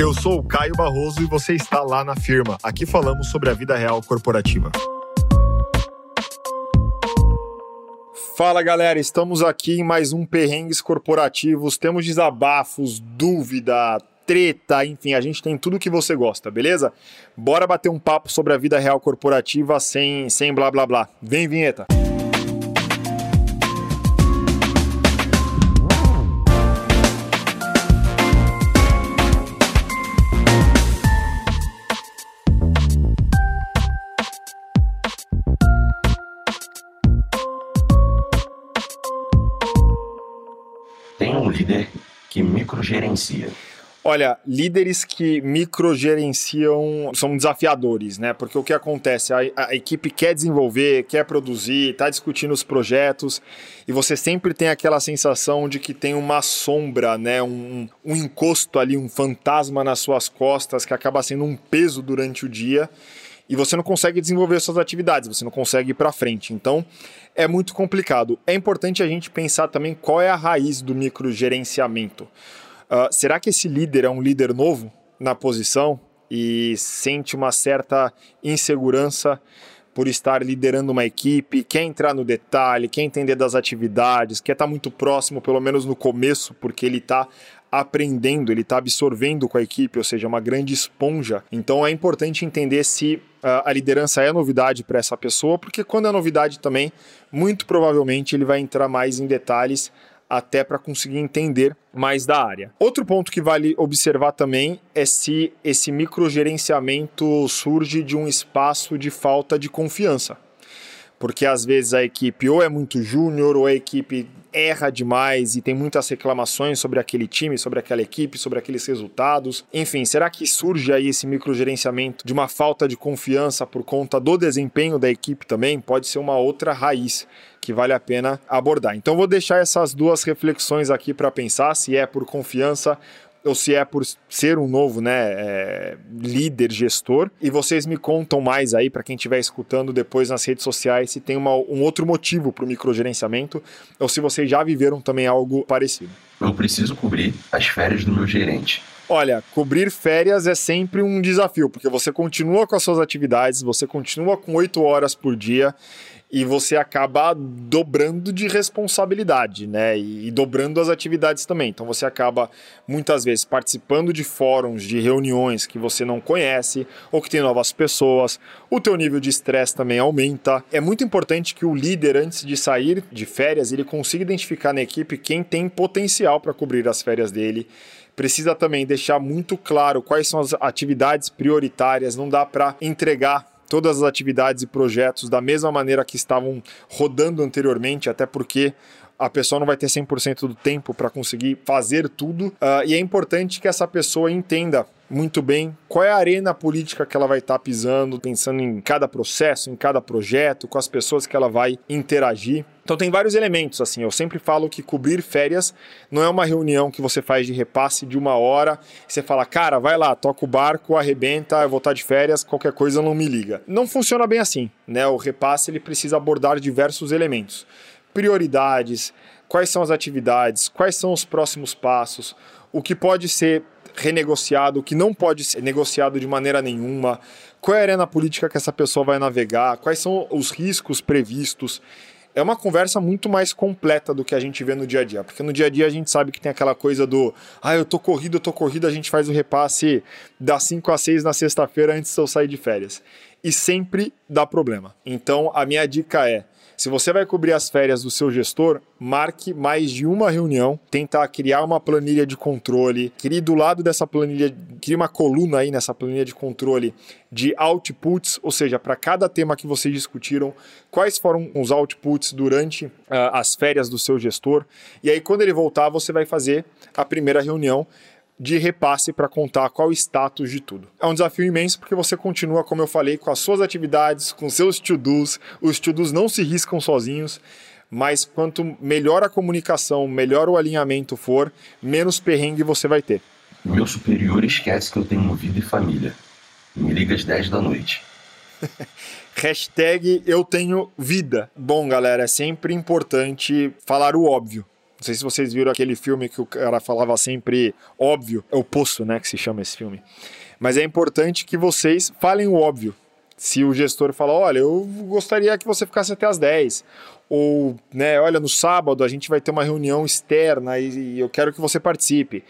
Eu sou o Caio Barroso e você está lá na firma. Aqui falamos sobre a vida real corporativa. Fala galera, estamos aqui em mais um Perrengues Corporativos. Temos desabafos, dúvida, treta, enfim, a gente tem tudo que você gosta, beleza? Bora bater um papo sobre a vida real corporativa sem, sem blá blá blá. Vem, vinheta! Líder que microgerencia? Olha, líderes que microgerenciam são desafiadores, né? Porque o que acontece? A, a equipe quer desenvolver, quer produzir, está discutindo os projetos, e você sempre tem aquela sensação de que tem uma sombra, né? Um, um encosto ali, um fantasma nas suas costas que acaba sendo um peso durante o dia e você não consegue desenvolver suas atividades, você não consegue ir para frente. Então, é muito complicado. É importante a gente pensar também qual é a raiz do microgerenciamento. Uh, será que esse líder é um líder novo na posição e sente uma certa insegurança por estar liderando uma equipe, quer entrar no detalhe, quer entender das atividades, quer estar muito próximo, pelo menos no começo, porque ele está aprendendo, ele está absorvendo com a equipe, ou seja, uma grande esponja. Então é importante entender se uh, a liderança é novidade para essa pessoa, porque quando é novidade também, muito provavelmente ele vai entrar mais em detalhes até para conseguir entender mais da área. Outro ponto que vale observar também é se esse microgerenciamento surge de um espaço de falta de confiança porque às vezes a equipe ou é muito júnior ou a equipe erra demais e tem muitas reclamações sobre aquele time, sobre aquela equipe, sobre aqueles resultados. Enfim, será que surge aí esse microgerenciamento de uma falta de confiança por conta do desempenho da equipe também? Pode ser uma outra raiz que vale a pena abordar. Então vou deixar essas duas reflexões aqui para pensar se é por confiança ou se é por ser um novo né, é, líder, gestor. E vocês me contam mais aí, para quem estiver escutando depois nas redes sociais, se tem uma, um outro motivo para o microgerenciamento ou se vocês já viveram também algo parecido. Eu preciso cobrir as férias do meu gerente. Olha, cobrir férias é sempre um desafio, porque você continua com as suas atividades, você continua com oito horas por dia e você acaba dobrando de responsabilidade, né? E, e, dobrando as atividades também. Então você acaba muitas vezes participando de fóruns, de reuniões que você não conhece ou que tem novas pessoas. O teu nível de estresse também aumenta. É muito importante que o líder antes de sair de férias, ele consiga identificar na equipe quem tem potencial para cobrir as férias dele precisa também deixar muito claro quais são as atividades prioritárias, não dá para entregar todas as atividades e projetos da mesma maneira que estavam rodando anteriormente, até porque a pessoa não vai ter 100% do tempo para conseguir fazer tudo. Uh, e é importante que essa pessoa entenda muito bem qual é a arena política que ela vai estar tá pisando, pensando em cada processo, em cada projeto, com as pessoas que ela vai interagir. Então tem vários elementos, assim, eu sempre falo que cobrir férias não é uma reunião que você faz de repasse de uma hora, você fala, cara, vai lá, toca o barco, arrebenta, eu vou estar tá de férias, qualquer coisa não me liga. Não funciona bem assim, né? O repasse ele precisa abordar diversos elementos. Prioridades, quais são as atividades, quais são os próximos passos, o que pode ser renegociado, o que não pode ser negociado de maneira nenhuma, qual é a arena política que essa pessoa vai navegar, quais são os riscos previstos. É uma conversa muito mais completa do que a gente vê no dia a dia, porque no dia a dia a gente sabe que tem aquela coisa do ah, eu tô corrido, eu tô corrido, a gente faz o repasse das 5 a 6 na sexta-feira antes de eu sair de férias. E sempre dá problema. Então a minha dica é se você vai cobrir as férias do seu gestor, marque mais de uma reunião, tentar criar uma planilha de controle, crie do lado dessa planilha, crie uma coluna aí nessa planilha de controle de outputs, ou seja, para cada tema que vocês discutiram, quais foram os outputs durante uh, as férias do seu gestor. E aí, quando ele voltar, você vai fazer a primeira reunião de repasse para contar qual o status de tudo. É um desafio imenso porque você continua, como eu falei, com as suas atividades, com seus to-dos. Os to-dos não se riscam sozinhos, mas quanto melhor a comunicação, melhor o alinhamento for, menos perrengue você vai ter. Meu superior esquece que eu tenho vida e família. Me liga às 10 da noite. Hashtag eu tenho vida. Bom, galera, é sempre importante falar o óbvio Não sei se vocês viram aquele filme que o cara falava sempre óbvio, é o Poço, né, que se chama esse filme. Mas é importante que vocês falem o óbvio. Se o gestor fala, olha, eu gostaria que você ficasse até as 10, ou, né, olha, no sábado a gente vai ter uma reunião externa e eu quero que você participe.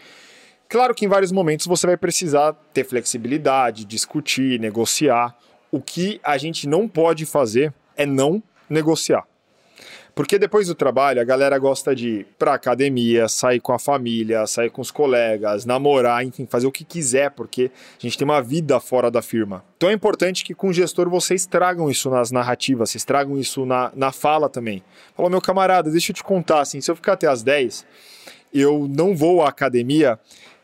Claro que em vários momentos você vai precisar ter flexibilidade, discutir, negociar. O que a gente não pode fazer é não negociar. Porque depois do trabalho, a galera gosta de ir pra academia, sair com a família, sair com os colegas, namorar, enfim, fazer o que quiser, porque a gente tem uma vida fora da firma. Então é importante que com o gestor vocês tragam isso nas narrativas, vocês tragam isso na, na fala também. Fala, meu camarada, deixa eu te contar, assim, se eu ficar até as 10, eu não vou à academia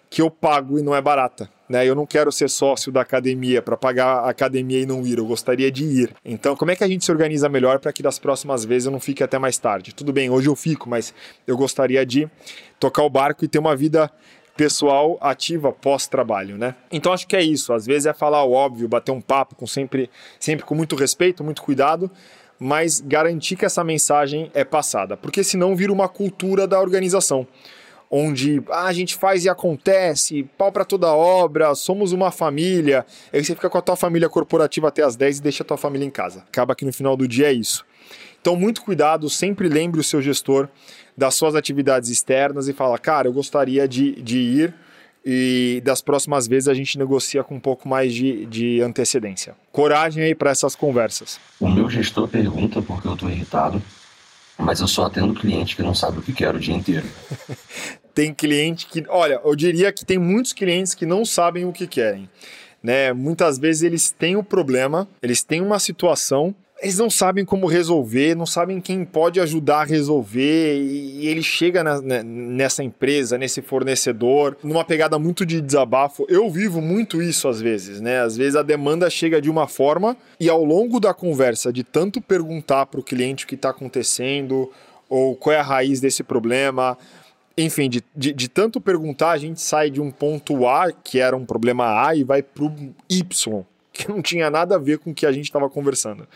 que eu pago e não é barata. Né? Eu não quero ser sócio da academia para pagar a academia e não ir, eu gostaria de ir. Então, como é que a gente se organiza melhor para que das próximas vezes eu não fique até mais tarde? Tudo bem, hoje eu fico, mas eu gostaria de tocar o barco e ter uma vida pessoal ativa pós-trabalho, né? Então acho que é isso. Às vezes é falar o óbvio, bater um papo com sempre, sempre com muito respeito, muito cuidado, mas garantir que essa mensagem é passada, porque senão vira uma cultura da organização onde ah, a gente faz e acontece, pau para toda obra, somos uma família. Aí você fica com a tua família corporativa até as 10 e deixa a tua família em casa. Acaba que no final do dia é isso. Então, muito cuidado, sempre lembre o seu gestor das suas atividades externas e fala, cara, eu gostaria de, de ir e das próximas vezes a gente negocia com um pouco mais de, de antecedência. Coragem aí para essas conversas. O meu gestor pergunta porque eu estou irritado mas eu só atendo cliente que não sabe o que quer o dia inteiro. tem cliente que, olha, eu diria que tem muitos clientes que não sabem o que querem. Né? Muitas vezes eles têm o um problema, eles têm uma situação eles não sabem como resolver, não sabem quem pode ajudar a resolver, e ele chega na, né, nessa empresa, nesse fornecedor, numa pegada muito de desabafo. Eu vivo muito isso às vezes, né? Às vezes a demanda chega de uma forma, e ao longo da conversa, de tanto perguntar para o cliente o que está acontecendo, ou qual é a raiz desse problema, enfim, de, de, de, tanto perguntar, a gente sai de um ponto A, que era um problema A, e vai para o Y, que não tinha nada a ver com o que a gente estava conversando.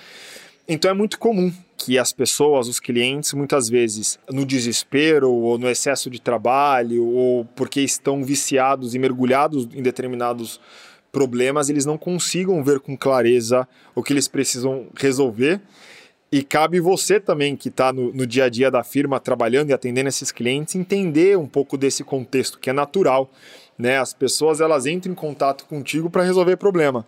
Então é muito comum que as pessoas, os clientes, muitas vezes no desespero ou no excesso de trabalho ou porque estão viciados e mergulhados em determinados problemas, eles não consigam ver com clareza o que eles precisam resolver. E cabe você também, que está no, no dia a dia da firma, trabalhando e atendendo esses clientes, entender um pouco desse contexto, que é natural. Né? As pessoas elas entram em contato contigo para resolver problema.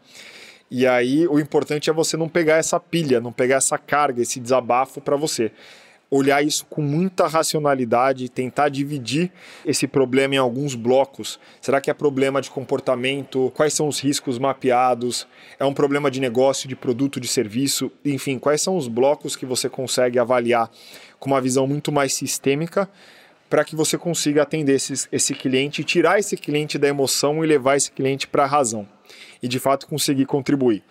E aí o importante é você não pegar essa pilha, não pegar essa carga, esse desabafo para você. Olhar isso com muita racionalidade, tentar dividir esse problema em alguns blocos. Será que é problema de comportamento? Quais são os riscos mapeados? É um problema de negócio, de produto, de serviço? Enfim, quais são os blocos que você consegue avaliar com uma visão muito mais sistêmica para que você consiga atender esse, esse cliente, tirar esse cliente da emoção e levar esse cliente para a razão e de fato conseguir contribuir.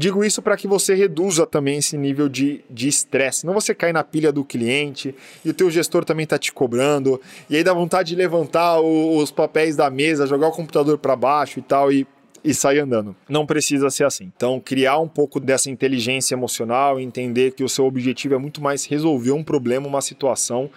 Digo isso para que você reduza também esse nível de estresse. Não você cai na pilha do cliente e o teu gestor também está te cobrando. E aí dá vontade de levantar o, os papéis da mesa, jogar o computador para baixo e tal e, e sair andando. Não precisa ser assim. Então, criar um pouco dessa inteligência emocional entender que o seu objetivo é muito mais resolver um problema, uma situação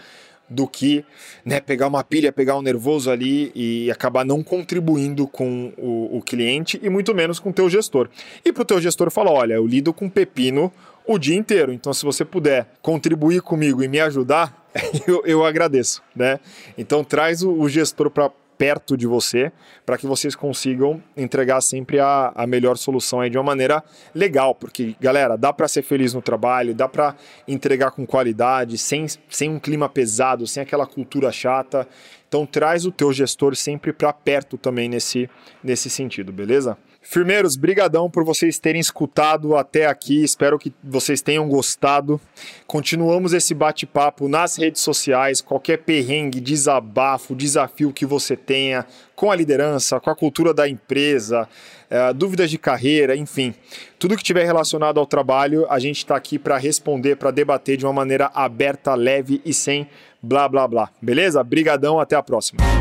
do que né, pegar uma pilha, pegar um nervoso ali e acabar não contribuindo com o, o cliente e muito menos com o teu gestor. E para o teu gestor falar, olha, eu lido com pepino o dia inteiro, então se você puder contribuir comigo e me ajudar, eu, eu agradeço, né? Então traz o, o gestor para perto de você para que vocês consigam entregar sempre a, a melhor solução aí de uma maneira legal, porque galera, dá para ser feliz no trabalho, dá para entregar com qualidade, sem, sem um clima pesado, sem aquela cultura chata. Então traz o teu gestor sempre para perto também nesse, nesse sentido, beleza? Firmeiros, brigadão por vocês terem escutado até aqui. Espero que vocês tenham gostado. Continuamos esse bate-papo nas redes sociais. Qualquer perrengue, desabafo, desafio que você tenha com a liderança, com a cultura da empresa, é, dúvidas de carreira, enfim, tudo que tiver relacionado ao trabalho, a gente está aqui para responder, para debater de uma maneira aberta, leve e sem blá blá blá. Beleza? Brigadão, até a próxima.